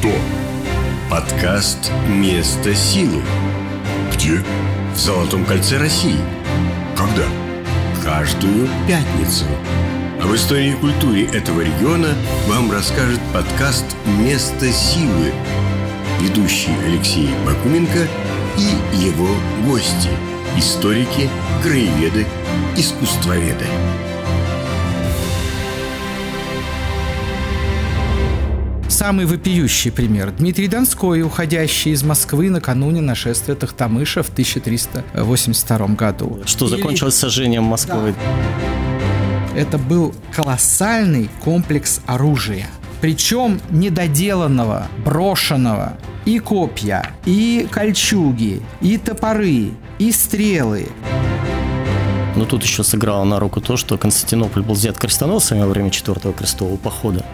Что? Подкаст «Место силы» Где? в Золотом кольце России. Когда? Каждую пятницу. Об истории и культуре этого региона вам расскажет подкаст «Место силы». Ведущий Алексей Бакуменко и его гости – историки, краеведы, искусствоведы. Самый вопиющий пример. Дмитрий Донской, уходящий из Москвы накануне нашествия Тахтамыша в 1382 году. Что Или- закончилось сожжением Москвы. Это был колоссальный комплекс оружия. Причем недоделанного, брошенного. И копья, и кольчуги, и топоры, и стрелы. Но тут еще сыграло на руку то, что Константинополь был взят крестоносцами во время Четвертого крестового похода.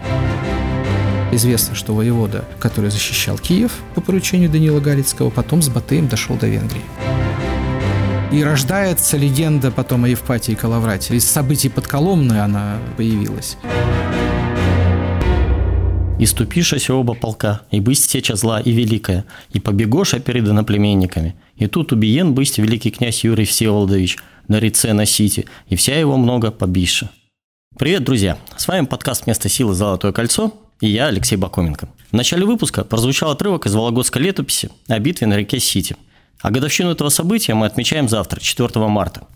Известно, что воевода, который защищал Киев по поручению Данила Галицкого, потом с Батыем дошел до Венгрии. И рождается легенда потом о Евпатии Калаврате. Из событий под Коломной она появилась. «И ступишася оба полка, и бысть сеча зла и великая, и побегоша перед иноплеменниками. И тут убиен бысть великий князь Юрий Всеволодович на реце на Сити, и вся его много побиша». Привет, друзья! С вами подкаст «Место силы. Золотое кольцо» и я, Алексей Бакоменко. В начале выпуска прозвучал отрывок из Вологодской летописи о битве на реке Сити. А годовщину этого события мы отмечаем завтра, 4 марта.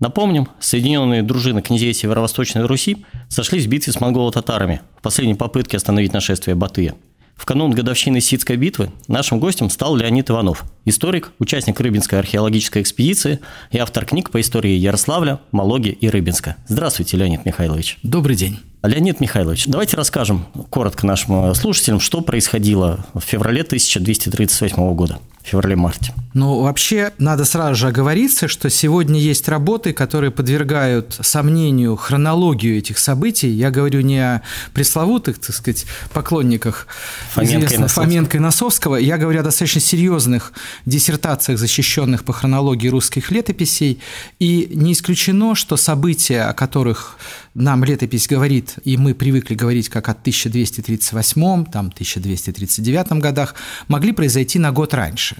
Напомним, соединенные дружины князей Северо-Восточной Руси сошлись в битве с монголо-татарами в последней попытке остановить нашествие Батыя. В канун годовщины Ситской битвы нашим гостем стал Леонид Иванов, историк, участник Рыбинской археологической экспедиции и автор книг по истории Ярославля, Малоги и Рыбинска. Здравствуйте, Леонид Михайлович. Добрый день. Леонид Михайлович, давайте расскажем коротко нашим слушателям, что происходило в феврале 1238 года, в феврале-марте. Ну, вообще, надо сразу же оговориться, что сегодня есть работы, которые подвергают сомнению хронологию этих событий. Я говорю не о пресловутых, так сказать, поклонниках Фоменко и известных Носовского. Фоменко и Носовского. Я говорю о достаточно серьезных диссертациях, защищенных по хронологии русских летописей. И не исключено, что события, о которых нам летопись говорит, и мы привыкли говорить как о 1238, там, 1239 годах, могли произойти на год раньше.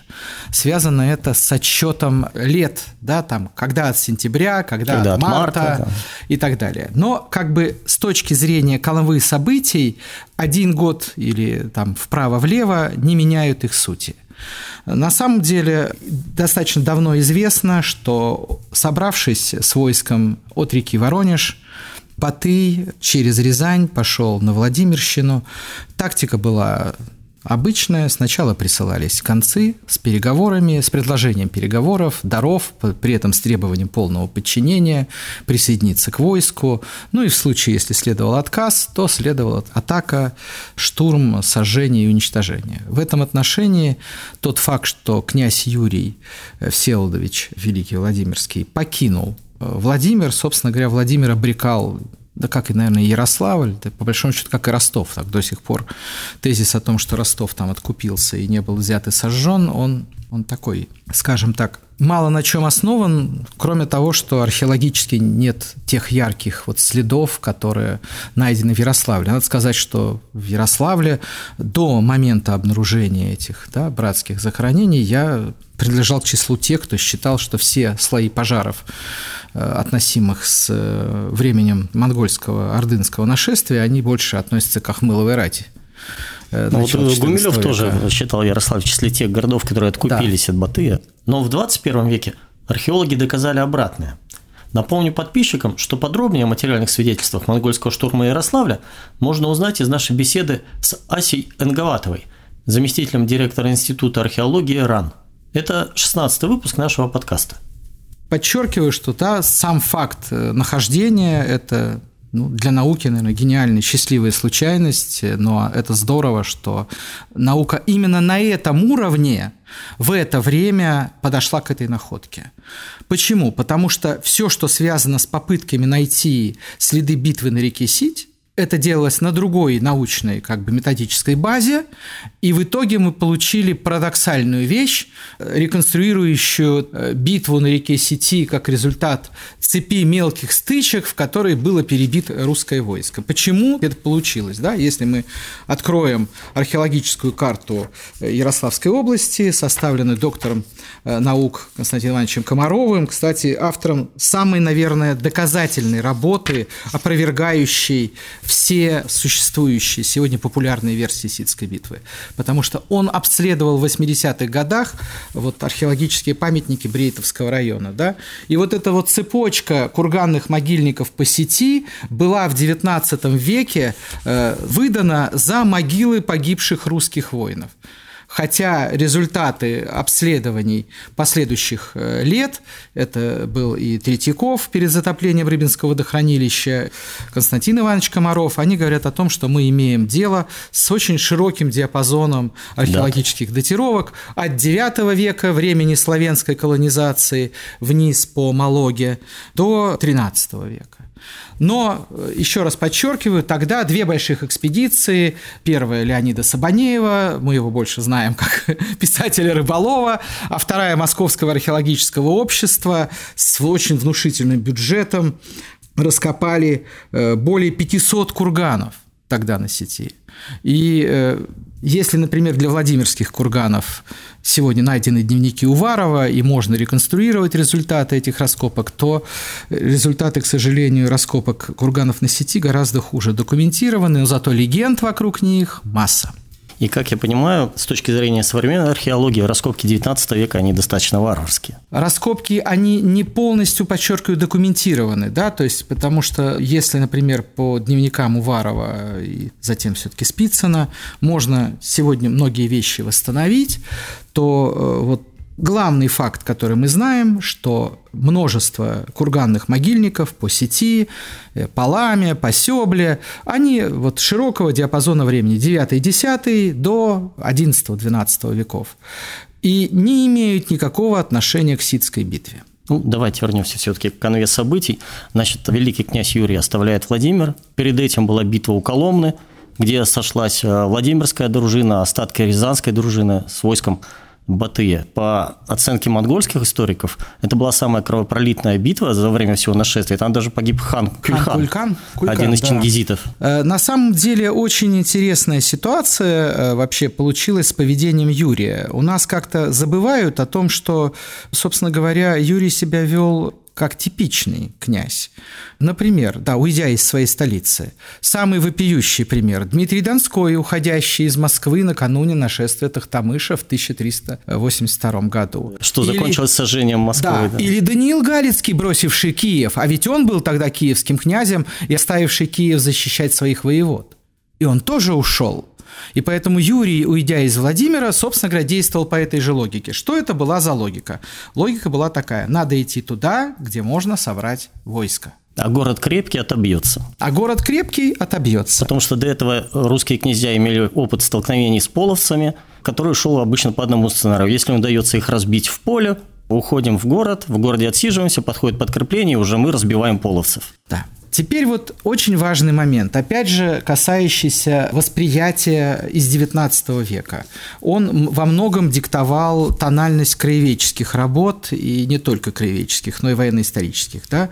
Связано это с отчетом лет, да, там, когда от сентября, когда, Когда от от марта, марта, да. и так далее. Но как бы с точки зрения коловых событий один год или там вправо-влево не меняют их сути. На самом деле достаточно давно известно, что собравшись с войском от реки Воронеж, Батый через Рязань пошел на Владимирщину. Тактика была обычная. Сначала присылались концы с переговорами, с предложением переговоров, даров, при этом с требованием полного подчинения, присоединиться к войску. Ну и в случае, если следовал отказ, то следовала атака, штурм, сожжение и уничтожение. В этом отношении тот факт, что князь Юрий э, Всеволодович Великий Владимирский покинул Владимир, собственно говоря, Владимир обрекал да как и, наверное, Ярославль, да, по большому счету, как и Ростов, так до сих пор тезис о том, что Ростов там откупился и не был взят и сожжен, он, он такой, скажем так, мало на чем основан, кроме того, что археологически нет тех ярких вот следов, которые найдены в Ярославле. Надо сказать, что в Ярославле до момента обнаружения этих да, братских захоронений я принадлежал к числу тех, кто считал, что все слои пожаров, относимых с э, временем монгольского ордынского нашествия, они больше относятся к Ахмыловой рати. э, Ну, вот Гумилев 14 тоже века. считал Ярославль в числе тех городов, которые откупились от Батыя. Но в 21 веке археологи доказали обратное. Напомню подписчикам, что подробнее о материальных свидетельствах монгольского штурма Ярославля можно узнать из нашей беседы с Асей Энговатовой, заместителем директора Института археологии РАН. Это 16 выпуск нашего подкаста. Подчеркиваю, что да, сам факт э, нахождения – это ну, для науки, наверное, гениальная, счастливая случайность, но это здорово, что наука именно на этом уровне в это время подошла к этой находке. Почему? Потому что все, что связано с попытками найти следы битвы на реке Сить, это делалось на другой научной как бы методической базе, и в итоге мы получили парадоксальную вещь, реконструирующую э, битву на реке Сети как результат цепи мелких стычек, в которой было перебито русское войско. Почему это получилось? Да? Если мы откроем археологическую карту э, Ярославской области, составленную доктором э, наук Константином Ивановичем Комаровым, кстати, автором самой, наверное, доказательной работы, опровергающей все существующие сегодня популярные версии Ситской битвы, потому что он обследовал в 80-х годах вот археологические памятники Брейтовского района, да, и вот эта вот цепочка курганных могильников по сети была в XIX веке э, выдана за могилы погибших русских воинов хотя результаты обследований последующих э, лет, это был и Третьяков перед затоплением Рыбинского водохранилища, Константин Иванович Комаров, они говорят о том, что мы имеем дело с очень широким диапазоном археологических да. датировок от IX века, времени славянской колонизации, вниз по Малоге, до XIII века. Но, э, еще раз подчеркиваю, тогда две больших экспедиции. Первая Леонида Сабанеева, мы его больше знаем как писателя Рыболова, а вторая Московского археологического общества с очень внушительным бюджетом раскопали э, более 500 курганов тогда на сети. И э, если, например, для Владимирских курганов сегодня найдены дневники Уварова, и можно реконструировать результаты этих раскопок, то результаты, к сожалению, раскопок курганов на сети гораздо хуже документированы, но зато легенд вокруг них масса. И, как я понимаю, с точки зрения современной археологии, раскопки XIX века, они достаточно варварские. Раскопки, они не полностью, подчеркиваю, документированы, да, то есть, потому что если, например, по дневникам Уварова и затем все-таки Спицына можно сегодня многие вещи восстановить, то э, вот Главный факт, который мы знаем, что множество курганных могильников по сети, э, по Сёбле, они вот широкого диапазона времени 9-10 до 11-12 веков и не имеют никакого отношения к Ситской битве. Ну, давайте вернемся все-таки к конве событий. Значит, великий князь Юрий оставляет Владимир. Перед этим была битва у Коломны, где сошлась э, Владимирская дружина, остатки Рязанской дружины с войском Батыя. По оценке монгольских историков, это была самая кровопролитная битва за время всего нашествия. Там даже погиб хан Кюльхан, хан Кулькан, Кулькан, один из да. чингизитов. Э, на самом деле очень интересная ситуация э, вообще получилась с поведением Юрия. У нас как-то забывают о том, что, собственно говоря, Юрий себя вел как типичный князь. Например, да, уйдя из своей столицы. Самый вопиющий пример. Дмитрий Донской, уходящий из Москвы накануне нашествия Тахтамыша в 1382 году. Что или, закончилось сожжением Москвы. Да, да, или Даниил Галицкий, бросивший Киев. А ведь он был тогда киевским князем и оставивший Киев защищать своих воевод. И он тоже ушел. И поэтому Юрий, уйдя из Владимира, собственно говоря, действовал по этой же логике. Что это была за логика? Логика была такая. Надо идти туда, где можно собрать войско. А город крепкий отобьется. А город крепкий отобьется. Потому что до этого русские князья имели опыт столкновений с половцами, который шел обычно по одному сценарию. Если удается их разбить в поле, уходим в город, в городе отсиживаемся, подходит подкрепление, уже мы разбиваем половцев. Да. Теперь вот очень важный момент, опять же, касающийся восприятия из XIX века. Он во многом диктовал тональность краеведческих работ, и не только краеведческих, но и военно-исторических. Да?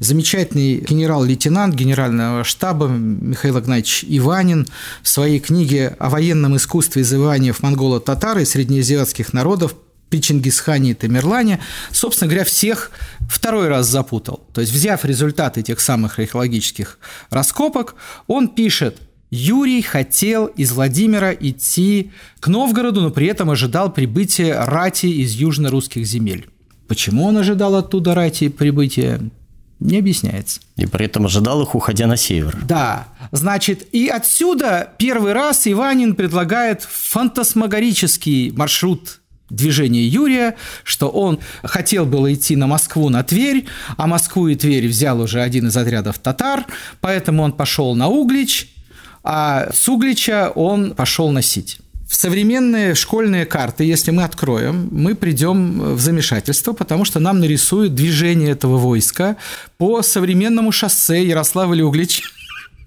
Замечательный генерал-лейтенант генерального штаба Михаил Игнатьевич Иванин в своей книге о военном искусстве изывания монголо-татар и среднеазиатских народов при Чингисхане и Тамерлане, собственно говоря, всех второй раз запутал. То есть, взяв результаты тех самых археологических раскопок, он пишет, Юрий хотел из Владимира идти к Новгороду, но при этом ожидал прибытия рати из южно-русских земель. Почему он ожидал оттуда рати прибытия, не объясняется. И при этом ожидал их, уходя на север. Да. Значит, и отсюда первый раз Иванин предлагает фантасмагорический маршрут движение Юрия, что он хотел было идти на Москву, на Тверь, а Москву и Тверь взял уже один из отрядов татар, поэтому он пошел на Углич, а с Углича он пошел на Сить. В современные школьные карты, если мы откроем, мы придем в замешательство, потому что нам нарисуют движение этого войска по современному шоссе Ярославль-Углич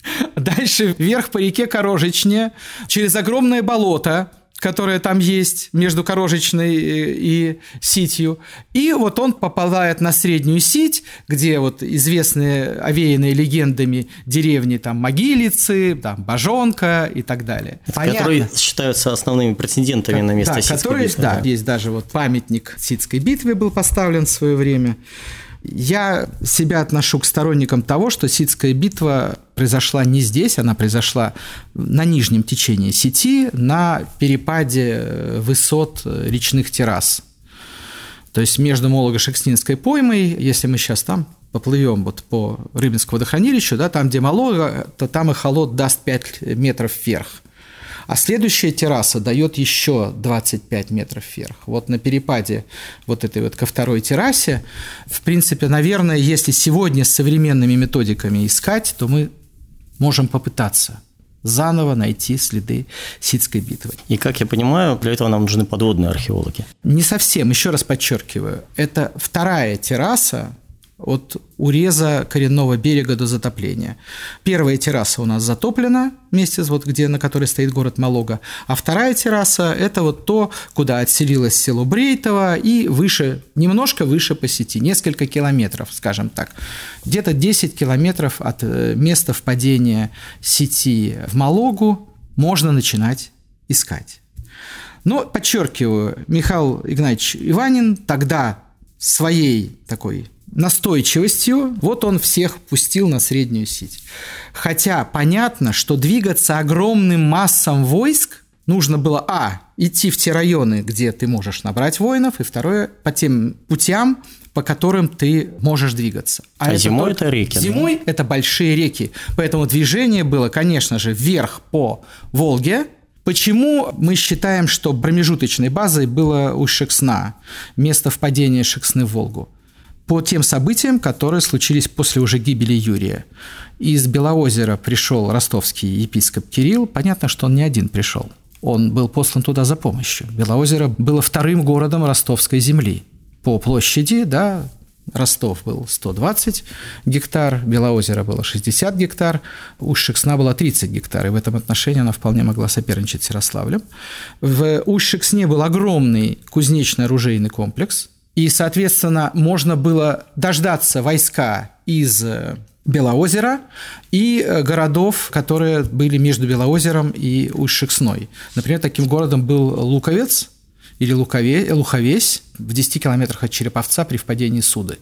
Дальше вверх по реке Корожечне, через огромное болото, которое там есть между Корожечной и Ситью. И вот он попадает на Среднюю Сить, где вот известные, овеянные легендами деревни, там Могилицы, там Бажонка и так далее. Которые считаются основными претендентами на место да, Ситской которые, битвы. Да, есть даже вот памятник Ситской битве был поставлен в свое время. Я себя отношу к сторонникам того, что Ситская битва произошла не здесь, она произошла на нижнем течении сети, на перепаде э, высот э, речных террас. То есть между Молого-Шекснинской поймой, если мы сейчас там поплывем вот по Рыбинскому водохранилищу, да, там, где Малога, то там и холод даст 5 метров вверх. А следующая терраса дает еще 25 метров вверх. Вот на перепаде вот этой вот ко второй террасе, в принципе, наверное, если сегодня с современными методиками искать, то мы можем попытаться заново найти следы Ситской битвы. И, как я понимаю, для этого нам нужны подводные археологи. Не совсем, еще раз подчеркиваю, это вторая терраса, от уреза коренного берега до затопления. Первая терраса у нас затоплена вместе с вот где, на которой стоит город Малога, а вторая терраса – это вот то, куда отселилось село Брейтово и выше, немножко выше по сети, несколько километров, скажем так. Где-то 10 километров от э, места впадения сети в Малогу можно начинать искать. Но, подчеркиваю, Михаил Игнатьевич Иванин тогда своей такой настойчивостью, вот он всех пустил на среднюю сеть. Хотя понятно, что двигаться огромным массам войск нужно было, а, идти в те районы, где ты можешь набрать воинов, и второе, по тем путям, по которым ты можешь двигаться. А, а это зимой это реки. Зимой да? это большие реки. Поэтому движение было, конечно же, вверх по Волге, Почему мы считаем, что промежуточной базой было у Шексна, место впадения Шексны в Волгу? По тем событиям, которые случились после уже гибели Юрия. Из Белоозера пришел ростовский епископ Кирилл. Понятно, что он не один пришел. Он был послан туда за помощью. Белоозеро было вторым городом ростовской земли. По площади, да, Ростов был 120 гектар, Белоозеро было 60 гектар, Усть-Шексна было 30 гектар, и в этом отношении она вполне могла соперничать с Ярославлем. В Усть-Шексне был огромный кузнечно-оружейный комплекс, и, соответственно, можно было дождаться войска из э, Белоозера и э, городов, которые были между Белоозером и Усть-Шексной. Например, таким городом был Луковец или Лукове, Луховесь в 10 километрах от Череповца при впадении Суды.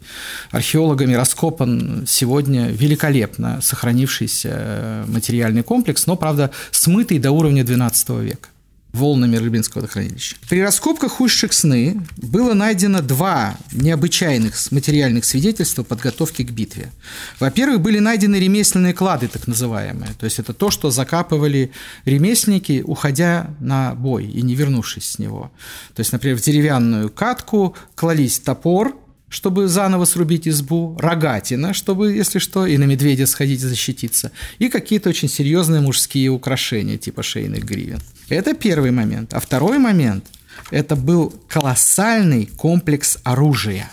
Археологами раскопан сегодня великолепно сохранившийся э, материальный комплекс, но, правда, смытый до уровня XII века волнами Рыбинского водохранилища. При раскопках ущик сны было найдено два необычайных материальных свидетельства подготовки к битве. Во-первых, были найдены ремесленные клады, так называемые. То есть это то, что закапывали ремесленники, уходя на бой и не вернувшись с него. То есть, например, в деревянную катку клались топор, чтобы заново срубить избу, рогатина, чтобы, если что, и на медведя сходить защититься, и какие-то очень серьезные мужские украшения, типа шейных гривен. Это первый момент. А второй момент – это был колоссальный комплекс оружия.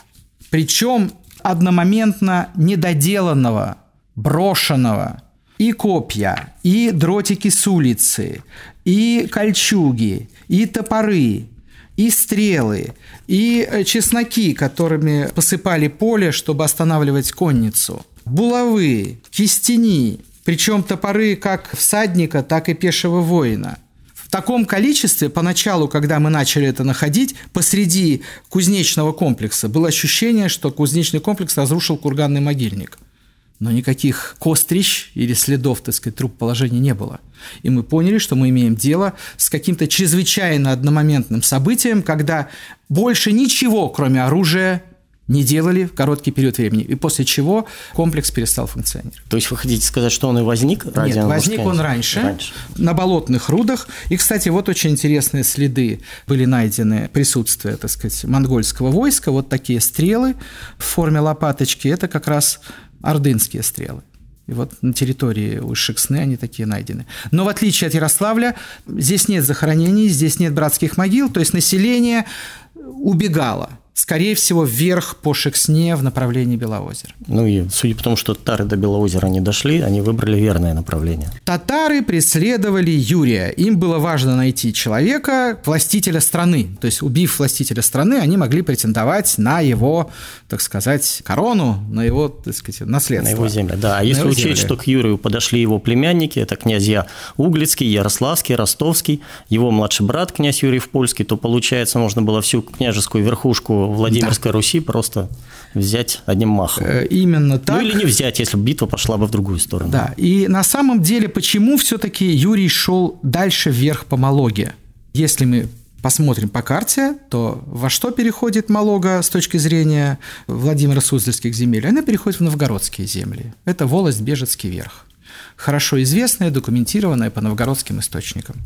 Причем одномоментно недоделанного, брошенного, и копья, и дротики с улицы, и кольчуги, и топоры, и стрелы, и э, чесноки, которыми посыпали поле, чтобы останавливать конницу, булавы, кистени, причем топоры как всадника, так и пешего воина. В таком количестве поначалу, когда мы начали это находить, посреди кузнечного комплекса было ощущение, что кузнечный комплекс разрушил курганный могильник – но никаких кострищ или следов, так сказать, труп положения не было. И мы поняли, что мы имеем дело с каким-то чрезвычайно одномоментным событием, когда больше ничего, кроме оружия, не делали в короткий период времени, и после чего комплекс перестал функционировать. То есть вы хотите сказать, что он и возник? Ради Нет, возник он раньше, раньше, на болотных рудах. И, кстати, вот очень интересные следы были найдены присутствия, так сказать, монгольского войска. Вот такие стрелы в форме лопаточки. Это как раз ордынские стрелы. И вот на территории Ушексны они такие найдены. Но в отличие от Ярославля, здесь нет захоронений, здесь нет братских могил, то есть население убегало. Скорее всего, вверх по Шексне в направлении Белоозера. Ну и судя по тому, что татары до Белоозера не дошли, они выбрали верное направление. Татары преследовали Юрия. Им было важно найти человека, властителя страны. То есть, убив властителя страны, они могли претендовать на его, так сказать, корону, на его, так сказать, наследство. На его землю, да. А если учесть, земли. что к Юрию подошли его племянники, это князья Углицкий, Ярославский, Ростовский, его младший брат, князь Юрий в Польский, то, получается, можно было всю княжескую верхушку Владимирской да. Руси просто взять одним махом. Э, именно так. Ну или не взять, если битва пошла бы в другую сторону. Да, и на самом деле, почему все-таки Юрий шел дальше вверх по Малоге? Если мы посмотрим по карте, то во что переходит Малога с точки зрения Владимира Суздальских земель? Она переходит в новгородские земли. Это волость Бежецкий верх. Хорошо известная, документированная по новгородским источникам.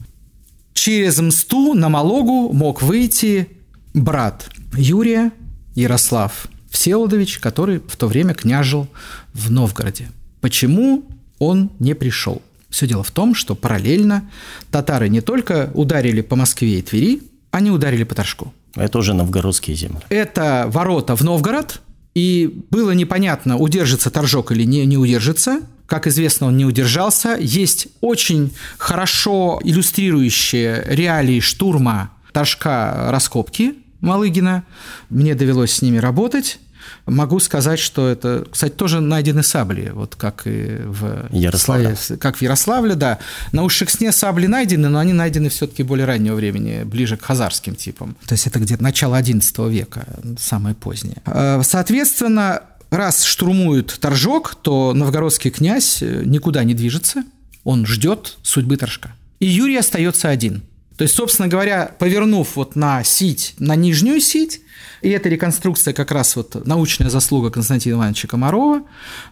Через Мсту на Малогу мог выйти брат Юрия, Ярослав Всеволодович, который в то время княжил в Новгороде. Почему он не пришел? Все дело в том, что параллельно татары не только ударили по Москве и Твери, они ударили по Торжку. Это уже новгородские земли. Это ворота в Новгород, и было непонятно, удержится Торжок или не, не удержится. Как известно, он не удержался. Есть очень хорошо иллюстрирующие реалии штурма Торжка раскопки Малыгина. Мне довелось с ними работать. Могу сказать, что это, кстати, тоже найдены сабли, вот как и в Ярославле. Как в Ярославле, да. На Ушексне сабли найдены, но они найдены все-таки более раннего времени, ближе к хазарским типам. То есть это где-то начало XI века, самое позднее. А, соответственно, раз штурмуют Торжок, то новгородский князь никуда не движется, он ждет судьбы Торжка. И Юрий остается один – то есть, собственно говоря, повернув вот на сить, на нижнюю сить, и эта реконструкция как раз вот научная заслуга Константина Ивановича Комарова,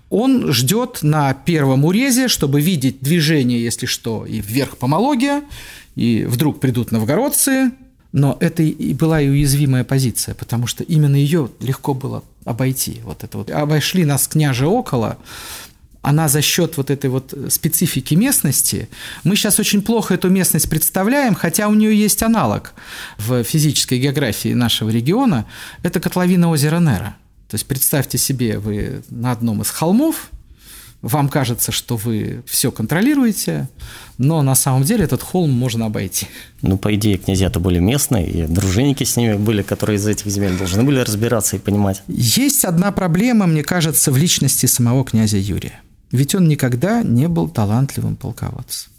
он ждет на первом урезе, чтобы видеть движение, если что, и вверх по Малоге, и вдруг придут новгородцы, но это и была и уязвимая позиция, потому что именно ее легко было обойти. Вот это вот. Обошли нас княже около, она за счет вот этой вот специфики местности, мы сейчас очень плохо эту местность представляем, хотя у нее есть аналог в физической географии нашего региона, это котловина озера Нера. То есть представьте себе, вы на одном из холмов, вам кажется, что вы все контролируете, но на самом деле этот холм можно обойти. Ну, по идее, князья-то были местные, и дружинники с ними были, которые из этих земель должны были разбираться и понимать. Есть одна проблема, мне кажется, в личности самого князя Юрия. Ведь он никогда не был талантливым полководцем.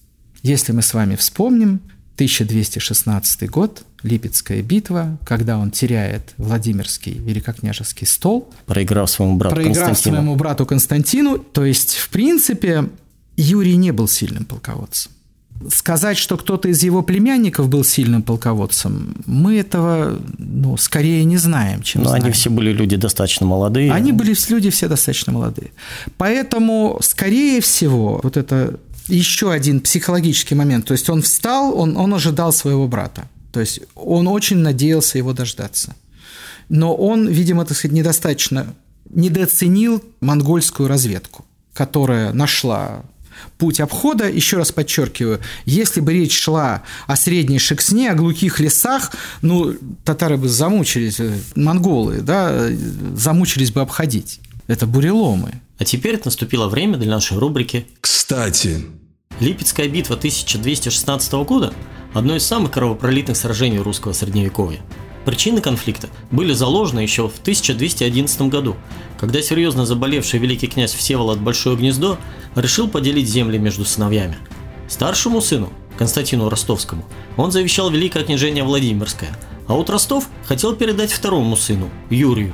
Если мы с вами вспомним 1216 год, Липецкая битва, когда он теряет Владимирский великокняжеский стол. Проиграв своему брату проиграв Константину. своему брату Константину. То есть, в принципе, Юрий не был сильным полководцем. Сказать, что кто-то из его племянников был сильным полководцем, мы этого ну, скорее не знаем, чем Но знаем. они все были люди достаточно молодые. Они были люди все достаточно молодые. Поэтому, скорее всего, вот это еще один психологический момент. То есть он встал, он, он ожидал своего брата. То есть он очень надеялся его дождаться. Но он, видимо, так сказать, недостаточно недооценил монгольскую разведку, которая нашла путь обхода, еще раз подчеркиваю, если бы речь шла о средней Шексне, о глухих лесах, ну, татары бы замучились, э, монголы, да, замучились бы обходить. Это буреломы. А теперь наступило время для нашей рубрики «Кстати». Липецкая битва 1216 года – одно из самых кровопролитных сражений русского средневековья. Причины конфликта были заложены еще в 1211 году, когда серьезно заболевший великий князь Всеволод Большое Гнездо решил поделить земли между сыновьями. Старшему сыну, Константину Ростовскому, он завещал великое княжение Владимирское, а вот Ростов хотел передать второму сыну, Юрию.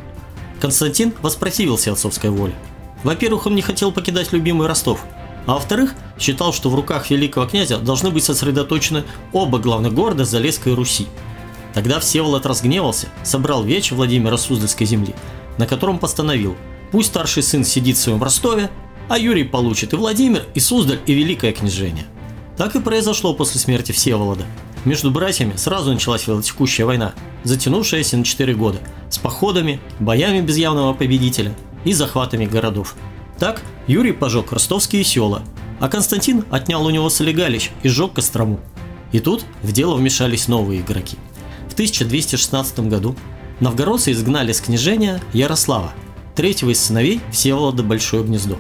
Константин воспротивился отцовской воле. Во-первых, он не хотел покидать любимый Ростов, а во-вторых, считал, что в руках великого князя должны быть сосредоточены оба главных города Залесской Руси. Тогда Всеволод разгневался, собрал веч Владимира Суздальской земли на котором постановил, пусть старший сын сидит в своем Ростове, а Юрий получит и Владимир, и Суздаль, и Великое княжение. Так и произошло после смерти Всеволода. Между братьями сразу началась велотекущая война, затянувшаяся на 4 года, с походами, боями без явного победителя и захватами городов. Так Юрий пожег ростовские села, а Константин отнял у него Солигалищ и сжег Кострому. И тут в дело вмешались новые игроки. В 1216 году новгородцы изгнали с княжения Ярослава, третьего из сыновей Всеволода Большое Гнездо.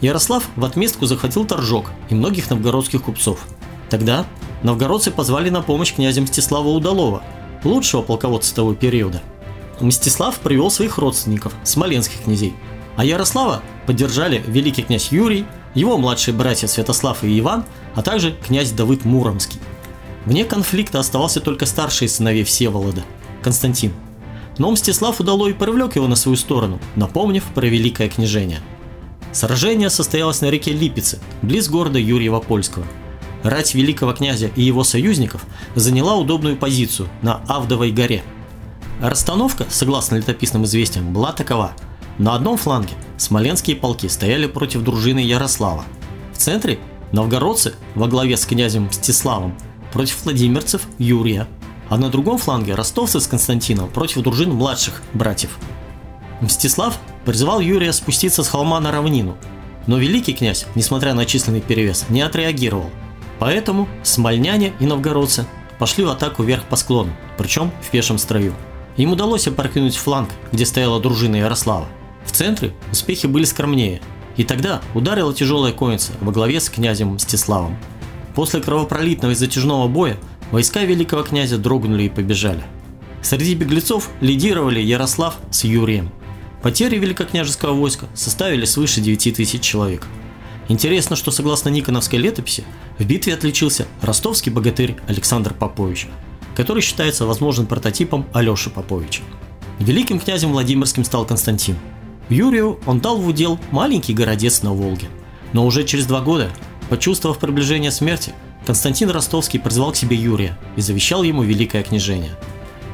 Ярослав в отместку захватил Торжок и многих новгородских купцов. Тогда новгородцы позвали на помощь князя Мстислава Удалова, лучшего полководца того периода. Мстислав привел своих родственников, смоленских князей, а Ярослава поддержали великий князь Юрий, его младшие братья Святослав и Иван, а также князь Давыд Муромский. Вне конфликта оставался только старший сыновей Всеволода – Константин. Но Мстислав удалой привлек его на свою сторону, напомнив про великое княжение. Сражение состоялось на реке Липице, близ города Юрьева-Польского. Рать великого князя и его союзников заняла удобную позицию на Авдовой горе. Расстановка, согласно летописным известиям, была такова. На одном фланге смоленские полки стояли против дружины Ярослава. В центре новгородцы во главе с князем Мстиславом против владимирцев Юрия, а на другом фланге ростовцы с Константином против дружин младших братьев. Мстислав призывал Юрия спуститься с холма на равнину, но великий князь, несмотря на численный перевес, не отреагировал. Поэтому смольняне и новгородцы пошли в атаку вверх по склону, причем в пешем строю. Им удалось опрокинуть фланг, где стояла дружина Ярослава. В центре успехи были скромнее, и тогда ударила тяжелая конница во главе с князем Мстиславом. После кровопролитного и затяжного боя войска великого князя дрогнули и побежали. Среди беглецов лидировали Ярослав с Юрием. Потери великокняжеского войска составили свыше 9 тысяч человек. Интересно, что согласно Никоновской летописи, в битве отличился ростовский богатырь Александр Попович, который считается возможным прототипом Алеши Поповича. Великим князем Владимирским стал Константин. Юрию он дал в удел маленький городец на Волге. Но уже через два года Почувствовав приближение смерти, Константин Ростовский призвал к себе Юрия и завещал ему великое княжение.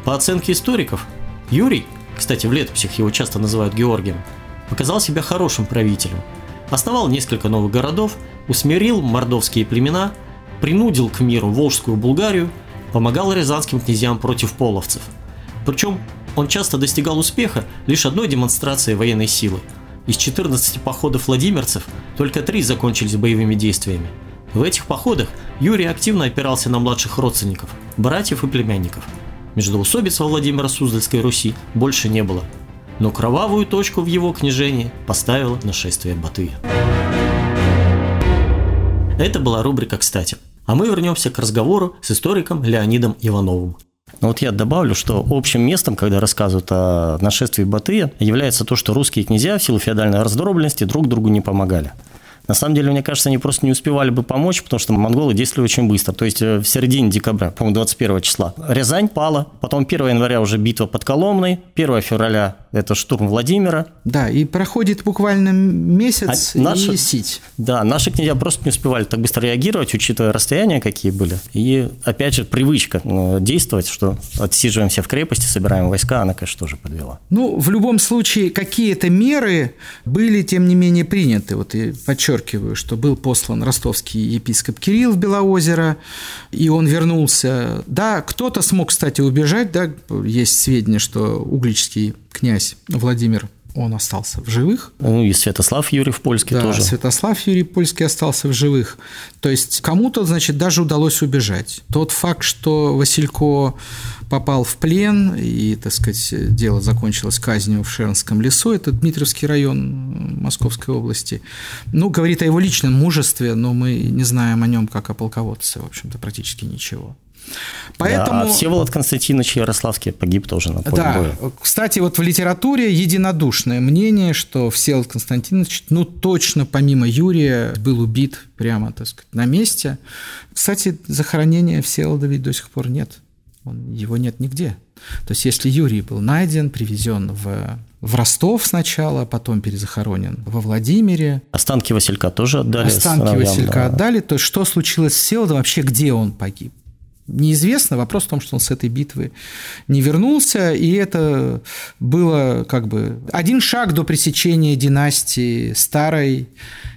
По оценке историков, Юрий, кстати, в летописях его часто называют Георгием, показал себя хорошим правителем. Основал несколько новых городов, усмирил мордовские племена, принудил к миру Волжскую Булгарию, помогал рязанским князьям против половцев. Причем он часто достигал успеха лишь одной демонстрацией военной силы – из 14 походов владимирцев только три закончились боевыми действиями. В этих походах Юрий активно опирался на младших родственников, братьев и племянников. Междоусобиц во Владимира Суздальской Руси больше не было. Но кровавую точку в его княжении поставило нашествие Батыя. Это была рубрика «Кстати». А мы вернемся к разговору с историком Леонидом Ивановым. Но вот я добавлю, что общим местом, когда рассказывают о нашествии Батыя, является то, что русские князья в силу феодальной раздробленности друг другу не помогали. На самом деле, мне кажется, они просто не успевали бы помочь, потому что монголы действовали очень быстро. То есть э, в середине декабря, по-моему, 21 числа, Рязань пала, потом 1 января уже битва под Коломной, 1 февраля это штурм Владимира. Да, и проходит буквально месяц а наши, и сить. Да, наши князья просто не успевали так быстро реагировать, учитывая расстояния, какие были. И, опять же, привычка э, действовать, что отсиживаемся в крепости, собираем войска, она, конечно, тоже подвела. Ну, в любом случае, какие-то меры были, тем не менее, приняты. Вот и подчеркиваю что был послан ростовский епископ Кирилл в Белоозеро, и он вернулся. Да, кто-то смог, кстати, убежать, да, есть сведения, что угличский князь Владимир он остался в живых. Ну и Святослав Юрий в Польске да, тоже. Святослав Юрий Польский остался в живых. То есть кому-то, значит, даже удалось убежать. Тот факт, что Василько попал в плен, и, так сказать, дело закончилось казнью в Шернском лесу, это Дмитровский район Московской области, ну, говорит о его личном мужестве, но мы не знаем о нем как о полководце, в общем-то, практически ничего. Поэтому... Да, а Всеволод Константинович Ярославский погиб тоже на поле да. боя. Кстати, вот в литературе единодушное мнение, что Всеволод Константинович, ну, точно помимо Юрия, был убит прямо, так сказать, на месте. Кстати, захоронения Всеволода ведь до сих пор нет. Он, его нет нигде. То есть, если Юрий был найден, привезен в, в Ростов сначала, а потом перезахоронен во Владимире. Останки Василька тоже отдали. Останки Василька да. отдали. То есть, что случилось с Всеволодом, вообще где он погиб? Неизвестно. Вопрос в том, что он с этой битвы не вернулся, и это было как бы один шаг до пресечения династии старой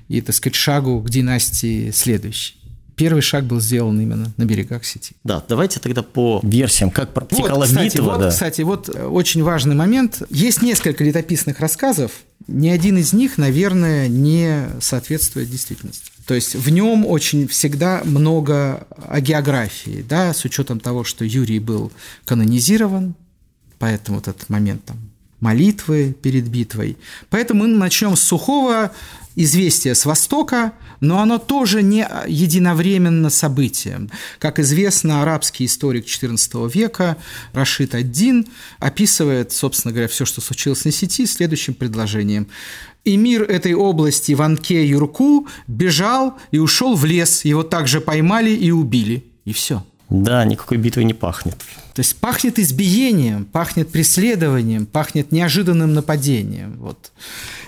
и, так сказать, шагу к династии следующей. Первый шаг был сделан именно на берегах сети. Да, давайте тогда по версиям, как протекала вот, кстати, битва. Вот, да. Кстати, вот очень важный момент. Есть несколько летописных рассказов, ни один из них, наверное, не соответствует действительности. То есть в нем очень всегда много о географии, да, с учетом того, что Юрий был канонизирован, Поэтому вот этот момент там молитвы перед битвой. Поэтому мы начнем с сухого известия с Востока, но оно тоже не единовременно событие. Как известно, арабский историк XIV века Рашид Аддин описывает, собственно говоря, все, что случилось на сети, следующим предложением. И мир этой области Ванке Юрку бежал и ушел в лес, его также поймали и убили. И все. Да, никакой битвы не пахнет. То есть пахнет избиением, пахнет преследованием, пахнет неожиданным нападением. Вот.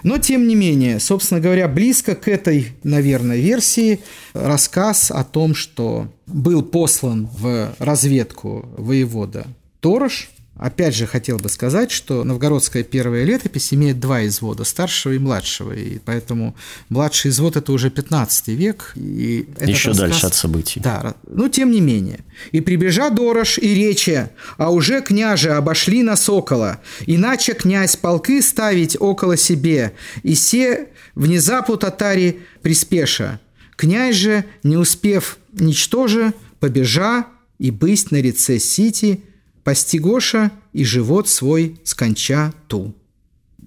Но, тем не менее, собственно говоря, близко к этой, наверное, версии рассказ о том, что был послан в разведку воевода Торош, Опять же, хотел бы сказать, что новгородская первая летопись имеет два извода, старшего и младшего, и поэтому младший извод – это уже 15 век. И Еще рассказ, дальше от событий. Да, но тем не менее. «И прибежа Дорож и речи, а уже княже обошли на Сокола, иначе князь полки ставить около себе, и се внезапу татари приспеша. Князь же, не успев ничтоже, побежа и бысть на реце Сити – постигоша и живот свой сконча ту.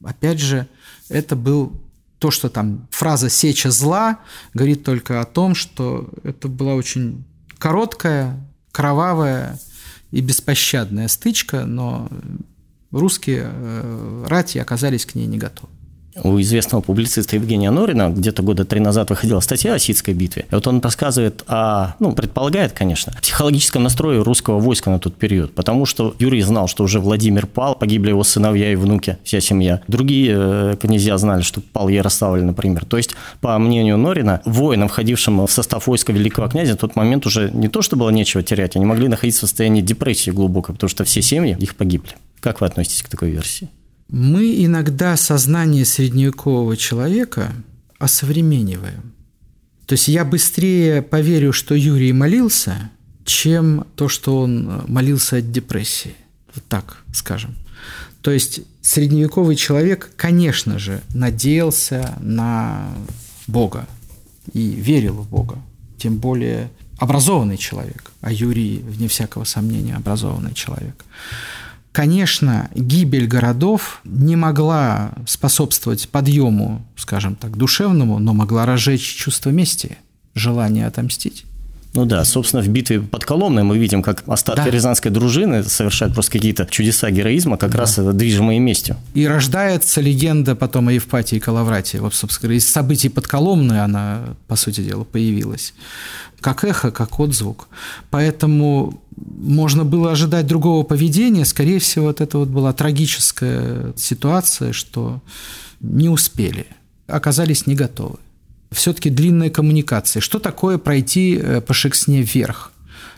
Опять же, это был то, что там фраза «сеча зла» говорит только о том, что это была очень короткая, кровавая и беспощадная стычка, но русские э, рати оказались к ней не готовы у известного публициста Евгения Норина где-то года три назад выходила статья о Сидской битве. И вот он рассказывает о, ну, предполагает, конечно, психологическом настрое русского войска на тот период. Потому что Юрий знал, что уже Владимир пал, погибли его сыновья и внуки, вся семья. Другие э, князья знали, что пал Ярославль, например. То есть, по мнению Норина, воинам, входившим в состав войска великого князя, в тот момент уже не то, что было нечего терять, они могли находиться в состоянии депрессии глубокой, потому что все семьи их погибли. Как вы относитесь к такой версии? Мы иногда сознание средневекового человека осовремениваем. То есть я быстрее поверю, что Юрий молился, чем то, что он молился от депрессии. Вот так скажем. То есть средневековый человек, конечно же, надеялся на Бога и верил в Бога. Тем более образованный человек, а Юрий, вне всякого сомнения, образованный человек. Конечно, гибель городов не могла способствовать подъему, скажем так, душевному, но могла разжечь чувство мести, желание отомстить. Ну да, собственно, в битве под Коломной мы видим, как остатки да. Рязанской дружины совершают просто какие-то чудеса героизма, как да. раз движимые местью. И рождается легенда потом о Евпатии и Калаврате. Вот, собственно, из событий под Коломной она, по сути дела, появилась. Как эхо, как отзвук. Поэтому можно было ожидать другого поведения. Скорее всего, вот это вот была трагическая ситуация, что не успели, оказались не готовы все-таки длинная коммуникация. Что такое пройти э, по Шексне вверх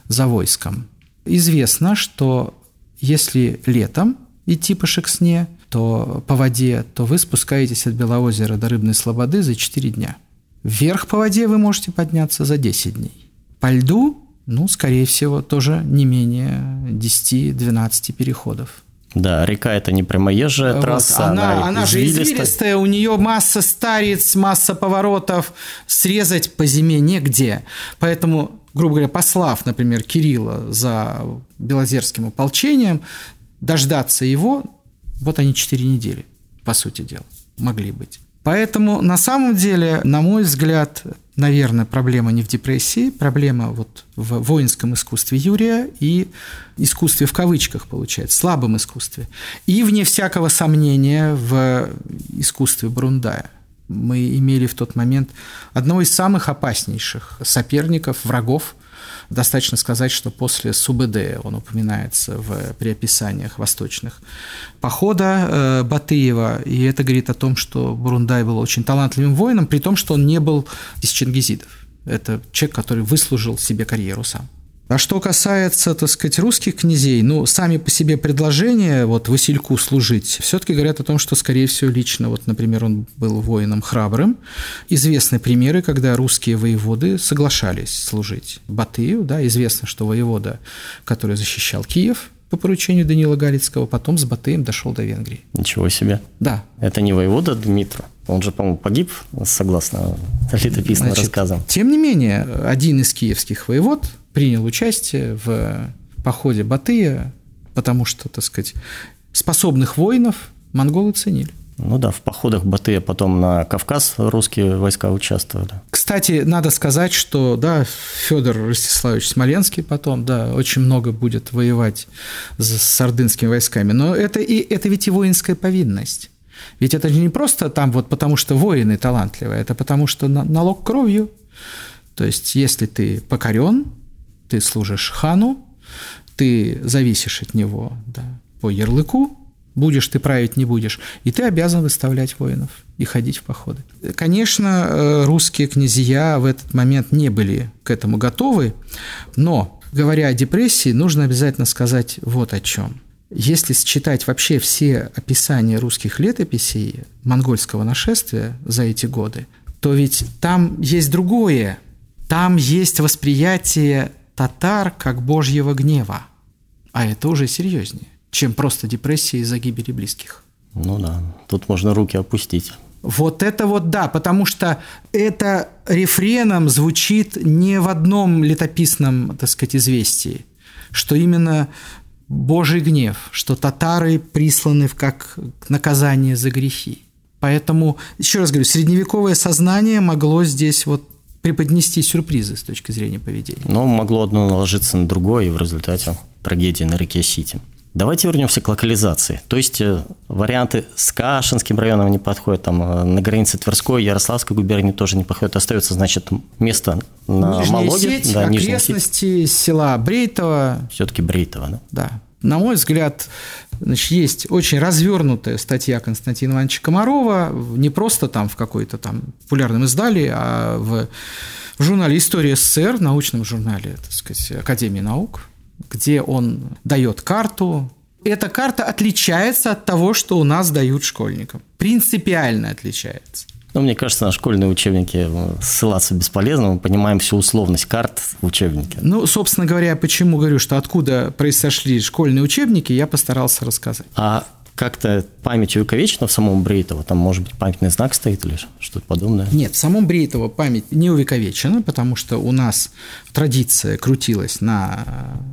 за войском? Известно, что если летом идти по Шексне, то по воде, то вы спускаетесь от Белоозера до Рыбной Слободы за 4 дня. Вверх по воде вы можете подняться за 10 дней. По льду, ну, скорее всего, тоже не менее 10-12 переходов. Да, река это не прямоезжая трасса, вот. она, она, она же извилистая, у нее масса стариц, масса поворотов, срезать по зиме негде. Поэтому, грубо говоря, послав, например, Кирилла за Белозерским ополчением, дождаться его, вот они четыре недели, по сути дела, могли быть. Поэтому на самом деле, на мой взгляд, наверное, проблема не в депрессии, проблема вот в воинском искусстве Юрия и искусстве в кавычках, получается, слабом искусстве. И, вне всякого сомнения, в искусстве Брундая. Мы имели в тот момент одного из самых опаснейших соперников, врагов Достаточно сказать, что после Субэдэ он упоминается в, при описаниях восточных похода э, Батыева, и это говорит о том, что Бурундай был очень талантливым воином, при том, что он не был из чингизидов. Это человек, который выслужил себе карьеру сам. А что касается, так сказать, русских князей, ну, сами по себе предложения вот Васильку служить все-таки говорят о том, что, скорее всего, лично, вот, например, он был воином храбрым. Известны примеры, когда русские воеводы соглашались служить Батыю, да, известно, что воевода, который защищал Киев, по поручению Данила Галицкого, потом с Батыем дошел до Венгрии. Ничего себе. Да. Это не воевода Дмитро? Он же, по-моему, погиб, согласно летописным Значит, рассказам. Тем не менее, один из киевских воевод, принял участие в походе Батыя потому что, так сказать, способных воинов монголы ценили. Ну да, в походах Батыя потом на Кавказ русские войска участвовали. Кстати, надо сказать, что да, Федор Ростиславович Смоленский потом, да, очень много будет воевать с, ордынскими войсками, но это, и, это ведь и воинская повинность. Ведь это же не просто там вот потому, что воины талантливые, это потому, что налог кровью. То есть, если ты покорен, ты служишь хану, ты зависишь от него да, по ярлыку, будешь ты править, не будешь, и ты обязан выставлять воинов и ходить в походы. Конечно, э, русские князья в этот момент не были к этому готовы, но, говоря о депрессии, нужно обязательно сказать вот о чем. Если считать вообще все описания русских летописей монгольского нашествия за эти годы, то ведь там есть другое. Там есть восприятие татар как божьего гнева. А это уже серьезнее, чем просто депрессия из-за гибели близких. Ну да, тут можно руки опустить. Вот это вот да, потому что это рефреном звучит не в одном летописном, так сказать, известии, что именно Божий гнев, что татары присланы как наказание за грехи. Поэтому, еще раз говорю, средневековое сознание могло здесь вот преподнести сюрпризы с точки зрения поведения. Но могло одно наложиться на другое, и в результате трагедии на реке Сити. Давайте вернемся к локализации. То есть э, варианты с Кашинским районом не подходят, там э, на границе Тверской, Ярославской губернии тоже не подходят. Остается, значит, место на Нижняя Малоге. Сеть, да, окрестности села Брейтова. Все-таки Брейтова, да? Да. На мой взгляд, значит, есть очень развернутая статья Константина Ивановича Комарова, не просто там в какой-то там популярном издании, а в, в журнале «История СССР», научном журнале, так сказать, Академии наук, где он дает карту. Эта карта отличается от того, что у нас дают школьникам. Принципиально отличается. Ну, мне кажется, на школьные учебники э, ссылаться бесполезно, мы понимаем всю условность карт в учебнике. Ну, собственно говоря, почему говорю, что откуда произошли школьные учебники, я постарался рассказать. А как-то память увековечена в самом Брейтово? Там, может быть, памятный знак стоит или что-то подобное? Нет, в самом Брейтово память не увековечена, потому что у нас традиция крутилась на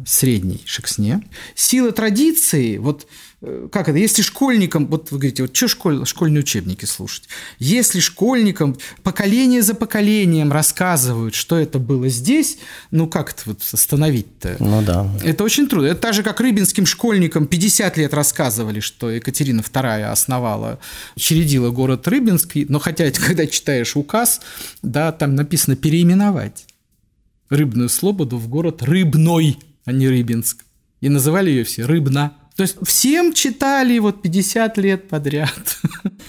средней шексне. Сила традиции, вот Э, как это, если школьникам, вот вы говорите, вот что школь, школьные учебники слушать, если школьникам поколение за поколением рассказывают, что это было здесь, ну как это вот остановить-то? Ну да. Это очень трудно. Это так же, как рыбинским школьникам 50 лет рассказывали, что Екатерина II основала, учредила город Рыбинский, но хотя, когда читаешь указ, да, там написано переименовать Рыбную Слободу в город Рыбной, а не Рыбинск. И называли ее все Рыбна. То есть всем читали вот 50 лет подряд.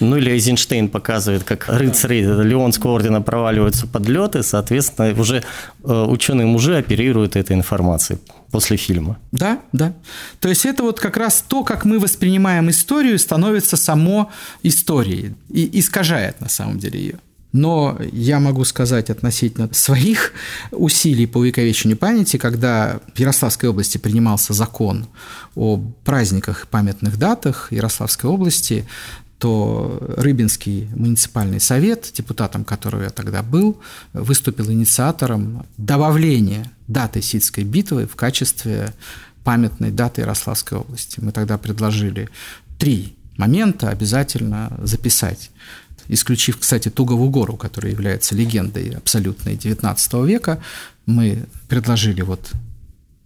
Ну или Эйзенштейн показывает, как рыцари Леонского ордена проваливаются под лед, и, соответственно, уже э, ученые мужи оперируют этой информацией после фильма. Да, да. То есть это вот как раз то, как мы воспринимаем историю, становится само историей и искажает на самом деле ее. Но я могу сказать относительно своих усилий по увековечению памяти, когда в Ярославской области принимался закон о праздниках и памятных датах Ярославской области, то Рыбинский муниципальный совет, депутатом которого я тогда был, выступил инициатором добавления даты Сидской битвы в качестве памятной даты Ярославской области. Мы тогда предложили три момента обязательно записать исключив, кстати, Тугову гору, которая является легендой абсолютной XIX века, мы предложили вот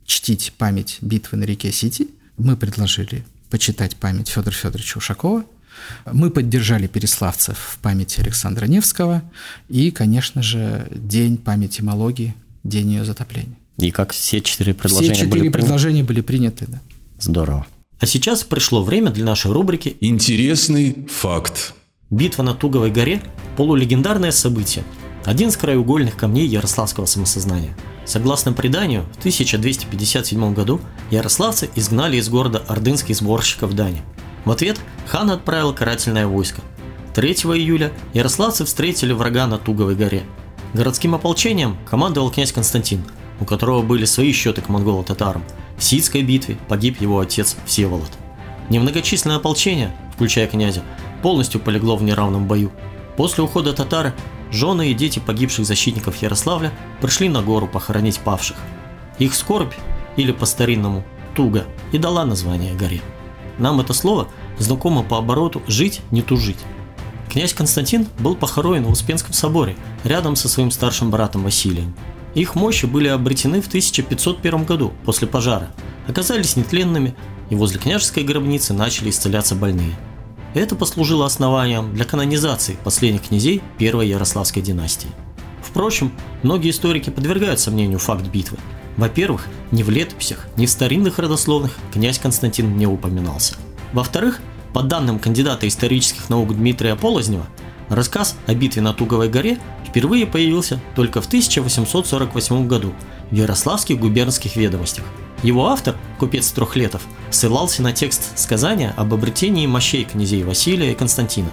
чтить память битвы на реке Сити, мы предложили почитать память Федора Федоровича Ушакова, мы поддержали переславцев в памяти Александра Невского и, конечно же, День памяти Малоги, День ее затопления. И как все четыре предложения все четыре были предложения были приняты, да. Здорово. А сейчас пришло время для нашей рубрики Интересный факт. Битва на Туговой горе – полулегендарное событие, один из краеугольных камней ярославского самосознания. Согласно преданию, в 1257 году ярославцы изгнали из города ордынских сборщиков дани. В ответ хан отправил карательное войско. 3 июля ярославцы встретили врага на Туговой горе. Городским ополчением командовал князь Константин, у которого были свои счеты к монголо-татарам. В Сидской битве погиб его отец Всеволод. Немногочисленное ополчение, включая князя, полностью полегло в неравном бою. После ухода татары, жены и дети погибших защитников Ярославля пришли на гору похоронить павших. Их скорбь, или по-старинному «туго» и дала название горе. Нам это слово знакомо по обороту «жить, не тужить». Князь Константин был похоронен в Успенском соборе рядом со своим старшим братом Василием. Их мощи были обретены в 1501 году после пожара, оказались нетленными, и возле княжеской гробницы начали исцеляться больные. Это послужило основанием для канонизации последних князей первой Ярославской династии. Впрочем, многие историки подвергают сомнению факт битвы. Во-первых, ни в летописях, ни в старинных родословных князь Константин не упоминался. Во-вторых, по данным кандидата исторических наук Дмитрия Полознева, рассказ о битве на Туговой горе впервые появился только в 1848 году в Ярославских губернских ведомостях. Его автор, купец Трехлетов, ссылался на текст сказания об обретении мощей князей Василия и Константина.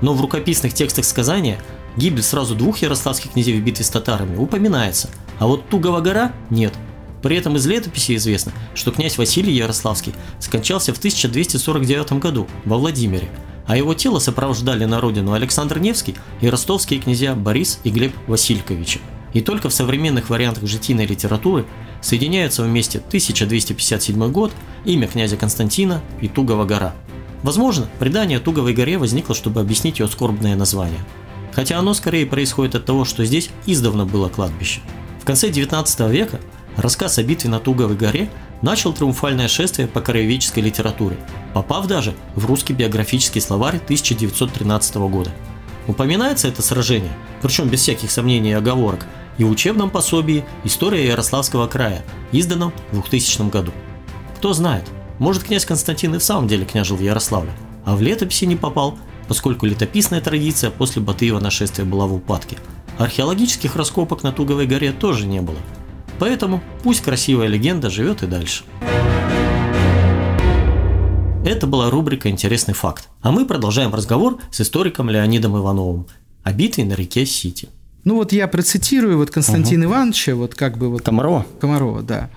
Но в рукописных текстах сказания гибель сразу двух ярославских князей в битве с татарами упоминается, а вот Тугова гора нет. При этом из летописи известно, что князь Василий Ярославский скончался в 1249 году во Владимире, а его тело сопровождали на родину Александр Невский и ростовские князья Борис и Глеб Васильковичи. И только в современных вариантах житийной литературы соединяются вместе 1257 год, имя князя Константина и Тугова гора. Возможно, предание Туговой горе возникло, чтобы объяснить ее скорбное название. Хотя оно скорее происходит от того, что здесь издавна было кладбище. В конце 19 века рассказ о битве на Туговой горе начал триумфальное шествие по краеведческой литературе, попав даже в русский биографический словарь 1913 года. Упоминается это сражение, причем без всяких сомнений и оговорок, и в учебном пособии «История Ярославского края», изданном в 2000 году. Кто знает, может князь Константин и в самом деле княжил в Ярославле, а в летописи не попал, поскольку летописная традиция после Батыева нашествия была в упадке. Археологических раскопок на Туговой горе тоже не было. Поэтому пусть красивая легенда живет и дальше. Это была рубрика «Интересный факт». А мы продолжаем разговор с историком Леонидом Ивановым о битве на реке Сити. Ну вот я процитирую вот Константина угу. Ивановича, вот как бы вот... Комарова? Комарова, да.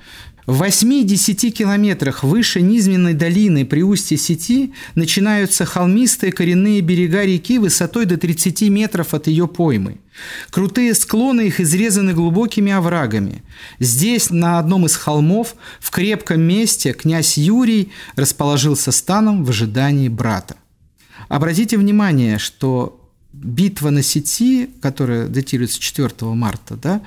В 8-10 километрах выше низменной долины при устье сети начинаются холмистые коренные берега реки высотой до 30 метров от ее поймы. Крутые склоны их изрезаны глубокими оврагами. Здесь, на одном из холмов, в крепком месте, князь Юрий расположился станом в ожидании брата. Обратите внимание, что битва на сети, которая датируется 4 марта, да,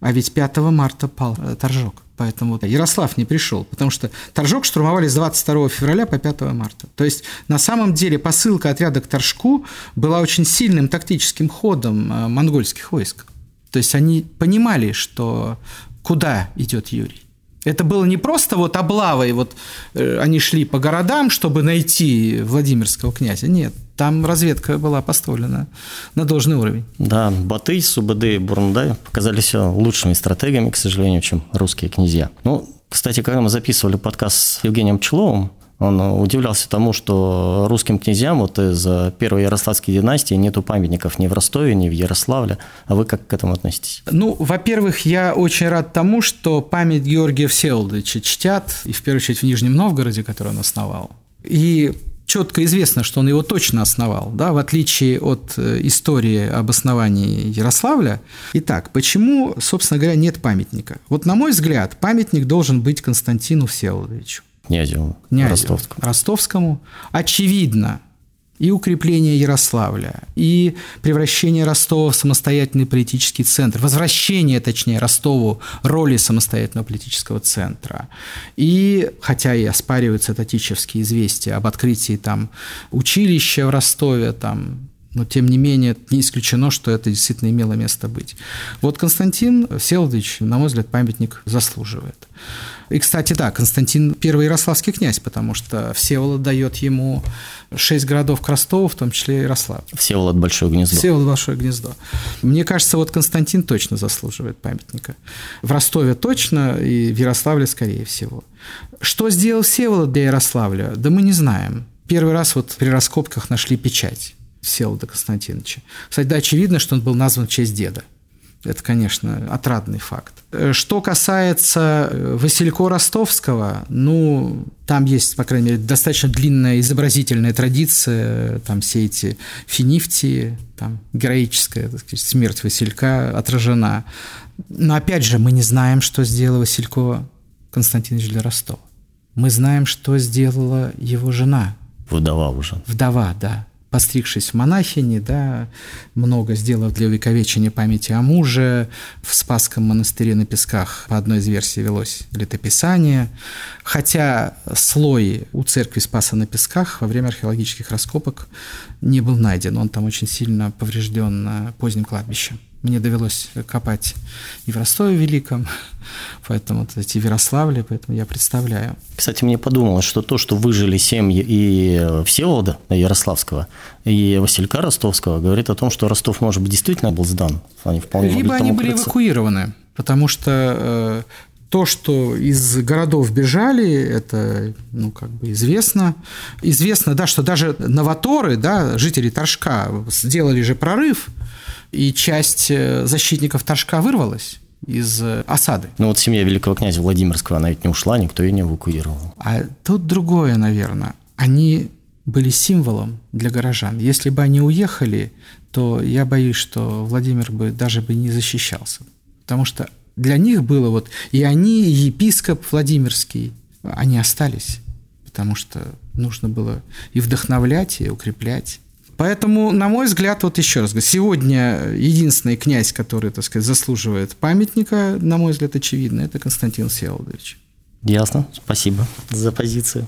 а ведь 5 марта пал э, Торжок. Поэтому Ярослав не пришел, потому что Торжок штурмовали с 22 февраля по 5 марта. То есть на самом деле посылка отряда к Торжку была очень сильным тактическим ходом э, монгольских войск. То есть они понимали, что куда идет Юрий. Это было не просто вот облавой, вот э, они шли по городам, чтобы найти Владимирского князя. Нет, там разведка была поставлена на должный уровень. Да, Батый, Субады и Бурундай показались лучшими стратегами, к сожалению, чем русские князья. Ну, кстати, когда мы записывали подкаст с Евгением Пчеловым, он удивлялся тому, что русским князьям вот из первой Ярославской династии нету памятников ни в Ростове, ни в Ярославле. А вы как к этому относитесь? Ну, во-первых, я очень рад тому, что память Георгия Всеволодовича чтят, и в первую очередь в Нижнем Новгороде, который он основал. И четко известно, что он его точно основал, да, в отличие от э, истории об основании Ярославля. Итак, почему, собственно говоря, нет памятника? Вот, на мой взгляд, памятник должен быть Константину Всеволодовичу. Князю, Князю Ростовскому. Ростовскому. Очевидно, и укрепление Ярославля, и превращение Ростова в самостоятельный политический центр, возвращение, точнее, Ростову роли самостоятельного политического центра. И, хотя и оспариваются татичевские известия об открытии там училища в Ростове, там но тем не менее не исключено, что это действительно имело место быть. Вот Константин Всеволодович, на мой взгляд, памятник заслуживает. И, кстати, да, Константин первый ярославский князь, потому что Всеволод дает ему шесть городов к Ростову, в том числе Ярослав. Всеволод Большое гнездо. Всеволод Большое гнездо. Мне кажется, вот Константин точно заслуживает памятника. В Ростове точно и в Ярославле, скорее всего. Что сделал Всеволод для Ярославля? Да мы не знаем. Первый раз вот при раскопках нашли печать Всеволода Константиновича. Кстати, да, очевидно, что он был назван в честь деда. Это, конечно, отрадный факт. Э, что касается э, Василько Ростовского, ну, там есть, по крайней мере, достаточно длинная изобразительная традиция, там все эти финифтии, там героическая так сказать, смерть Василька отражена. Но опять же, мы не знаем, что сделал Василько Константинович для Ростова. Мы знаем, что сделала его жена. Вдова уже. Вдова, да постригшись в монахини, да, много сделав для увековечения памяти о муже. В Спасском монастыре на Песках по одной из версий велось летописание. Хотя слой у церкви Спаса на Песках во время археологических раскопок не был найден. Он там очень сильно поврежден на позднем кладбище. Мне довелось копать и в Ростове Великом, поэтому вот эти Ярославли, поэтому я представляю. Кстати, мне подумалось, что то, что выжили семьи и Всеволода Ярославского, и Василька Ростовского, говорит о том, что Ростов, может быть, действительно был сдан. Они вполне Либо они были укрыться. эвакуированы, потому что э, то, что из городов бежали, это, ну, как бы известно. Известно, да, что даже новаторы, да, жители Торжка, сделали же прорыв – и часть э, защитников Торжка вырвалась из э, осады. Ну вот семья великого князя Владимирского, она ведь не ушла, никто ее не эвакуировал. А тут другое, наверное. Они были символом для горожан. Если бы они уехали, то я боюсь, что Владимир бы даже бы не защищался. Потому что для них было вот и они, и епископ Владимирский, они остались, потому что нужно было и вдохновлять, и укреплять. Поэтому, на мой взгляд, вот еще раз говорю, сегодня единственный князь, который, так сказать, заслуживает памятника, на мой взгляд, очевидно, это Константин Всеволодович. Ясно, спасибо за позицию.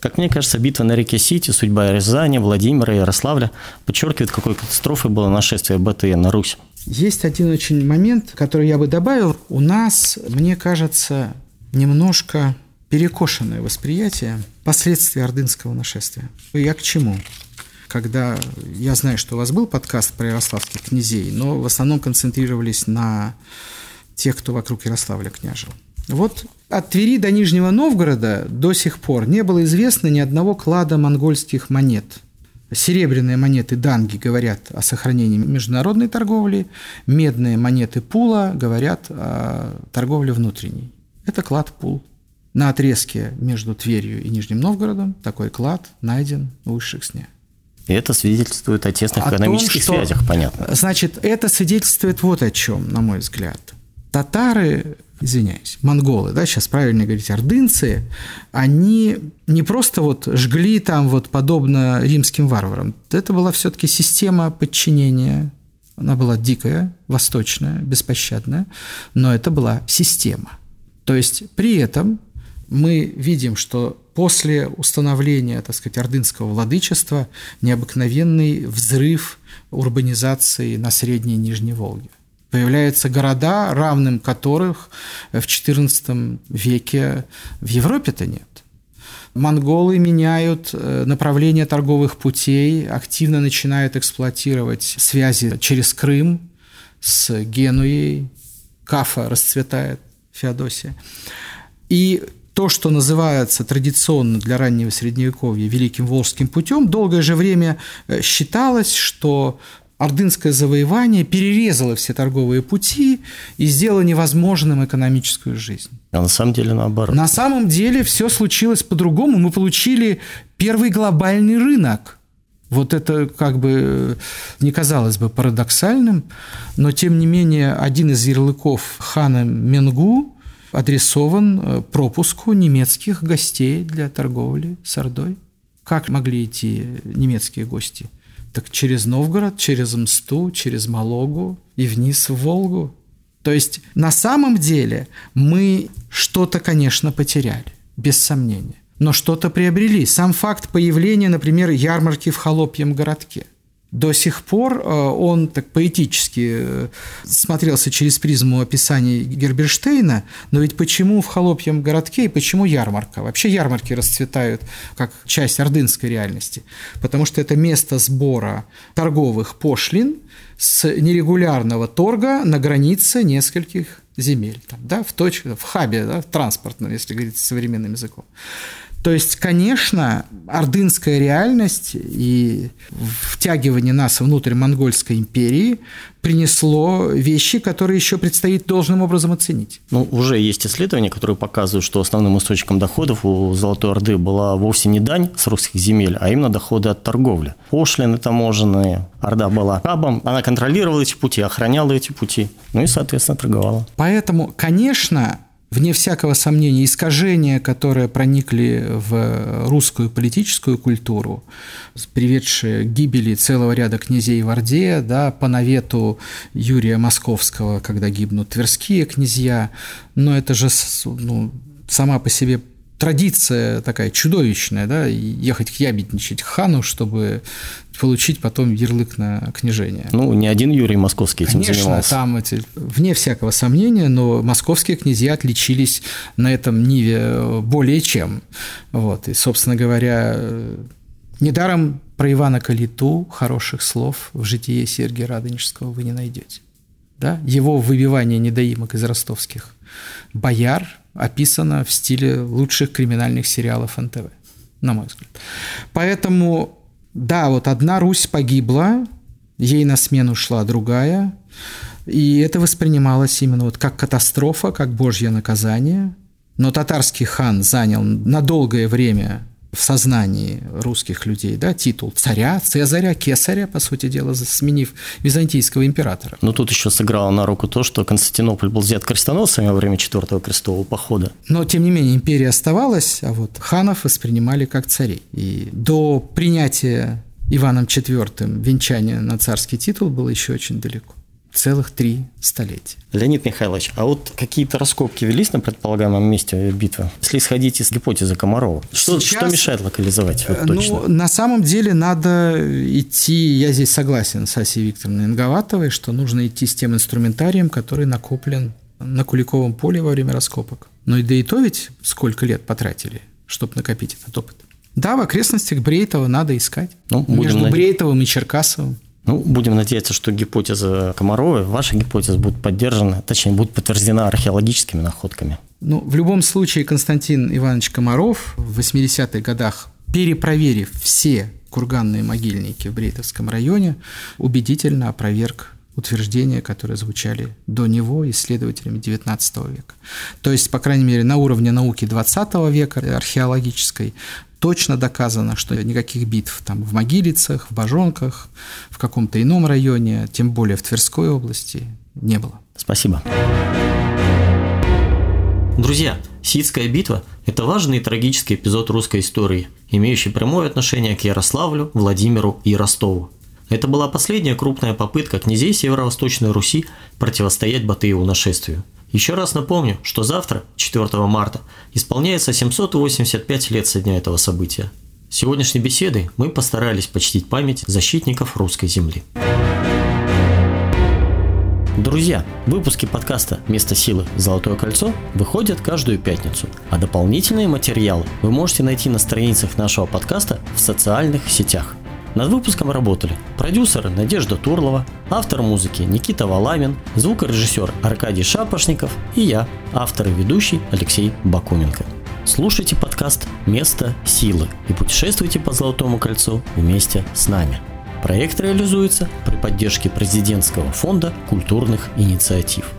Как мне кажется, битва на реке Сити, судьба Рязани, Владимира и Ярославля подчеркивает, какой катастрофой было нашествие БТН на Русь. Есть один очень момент, который я бы добавил. У нас, мне кажется, немножко перекошенное восприятие последствий ордынского нашествия. Я к чему? Когда я знаю, что у вас был подкаст про ярославских князей, но в основном концентрировались на тех, кто вокруг Ярославля княжил. Вот от Твери до Нижнего Новгорода до сих пор не было известно ни одного клада монгольских монет. Серебряные монеты Данги говорят о сохранении международной торговли, медные монеты Пула говорят о торговле внутренней. Это клад Пул. На отрезке между Тверью и Нижним Новгородом такой клад найден у Ишексня. И это свидетельствует о тесных о экономических том, что, связях, понятно. Значит, это свидетельствует вот о чем, на мой взгляд. Татары, извиняюсь, монголы, да, сейчас правильно говорить, ордынцы, они не просто вот жгли там вот подобно римским варварам. Это была все-таки система подчинения. Она была дикая, восточная, беспощадная, но это была система. То есть при этом мы видим, что после установления, так сказать, ордынского владычества необыкновенный взрыв урбанизации на Средней и Нижней Волге. Появляются города, равным которых в XIV веке в Европе-то нет. Монголы меняют э, направление торговых путей, активно начинают эксплуатировать связи через Крым с Генуей, Кафа расцветает, Феодосия. И то, что называется традиционно для раннего Средневековья Великим Волжским путем, долгое же время э, считалось, что ордынское завоевание перерезало все торговые пути и сделало невозможным экономическую жизнь. А на самом деле наоборот. На самом деле все случилось по-другому. Мы получили первый глобальный рынок. Вот это как бы не казалось бы парадоксальным, но тем не менее один из ярлыков хана Менгу адресован э, пропуску немецких гостей для торговли с Ордой. Как могли идти немецкие гости? Так через Новгород, через Мсту, через Малогу и вниз в Волгу. То есть на самом деле мы что-то, конечно, потеряли, без сомнения. Но что-то приобрели. Сам факт появления, например, ярмарки в Холопьем городке до сих пор э, он так поэтически э, смотрелся через призму описаний Герберштейна, но ведь почему в холопьем городке и почему ярмарка? Вообще ярмарки расцветают как часть ордынской реальности, потому что это место сбора торговых пошлин с нерегулярного торга на границе нескольких земель, там, да, в точке, в хабе, да, транспортном, если говорить современным языком. То есть, конечно, ордынская реальность и втягивание нас внутрь монгольской империи принесло вещи, которые еще предстоит должным образом оценить. Ну, уже есть исследования, которые показывают, что основным источником доходов у Золотой Орды была вовсе не дань с русских земель, а именно доходы от торговли. Пошлины таможенные. Орда была рабом, она контролировала эти пути, охраняла эти пути, ну и, соответственно, торговала. Поэтому, конечно, вне всякого сомнения, искажения, которые проникли в русскую политическую культуру, приведшие к гибели целого ряда князей в Орде, да, по навету Юрия Московского, когда гибнут тверские князья, но это же ну, сама по себе традиция такая чудовищная, да, ехать к ябедничать хану, чтобы получить потом ярлык на княжение. Ну, не один Юрий Московский этим Конечно, занимался. там, эти, вне всякого сомнения, но московские князья отличились на этом ниве более чем. Вот, и, собственно говоря, недаром про Ивана Калиту хороших слов в житии Сергия Радонежского вы не найдете. Да? Его выбивание недоимок из ростовских бояр – описано в стиле лучших криминальных сериалов НТВ, на мой взгляд. Поэтому, да, вот одна Русь погибла, ей на смену шла другая, и это воспринималось именно вот как катастрофа, как божье наказание. Но татарский хан занял на долгое время в сознании русских людей да, титул царя, цезаря, кесаря, по сути дела, сменив византийского императора. Но тут еще сыграло на руку то, что Константинополь был взят крестоносцами во время Четвертого крестового похода. Но, тем не менее, империя оставалась, а вот ханов воспринимали как царей. И до принятия Иваном IV венчания на царский титул было еще очень далеко целых три столетия. Леонид Михайлович, а вот какие-то раскопки велись на предполагаемом месте битвы? Если исходить из гипотезы Комарова, что, Сейчас, что мешает локализовать? Вот, ну, точно? на самом деле надо идти, я здесь согласен с Асей Викторовной Инговатовой, что нужно идти с тем инструментарием, который накоплен на Куликовом поле во время раскопок. Ну и да и то ведь сколько лет потратили, чтобы накопить этот опыт. Да, в окрестностях Брейтова надо искать. Ну, Между над... Брейтовым и Черкасовым. Ну, будем надеяться, что гипотеза Комаровой, ваша гипотеза будет поддержана, точнее, будет подтверждена археологическими находками. Ну, в любом случае, Константин Иванович Комаров в 80-х годах, перепроверив все курганные могильники в Брейтовском районе, убедительно опроверг утверждения, которые звучали до него исследователями XIX века. То есть, по крайней мере, на уровне науки XX века археологической точно доказано, что никаких битв там в Могилицах, в Бажонках, в каком-то ином районе, тем более в Тверской области, не было. Спасибо. Друзья, Сидская битва – это важный и трагический эпизод русской истории, имеющий прямое отношение к Ярославлю, Владимиру и Ростову. Это была последняя крупная попытка князей Северо-Восточной Руси противостоять Батыеву нашествию. Еще раз напомню, что завтра, 4 марта, исполняется 785 лет со дня этого события. Сегодняшней беседой мы постарались почтить память защитников русской земли. Друзья, выпуски подкаста «Место силы. Золотое кольцо» выходят каждую пятницу, а дополнительные материалы вы можете найти на страницах нашего подкаста в социальных сетях. Над выпуском работали продюсеры Надежда Турлова, автор музыки Никита Валамин, звукорежиссер Аркадий Шапошников и я, автор и ведущий Алексей Бакуменко. Слушайте подкаст «Место силы» и путешествуйте по Золотому кольцу вместе с нами. Проект реализуется при поддержке президентского фонда культурных инициатив.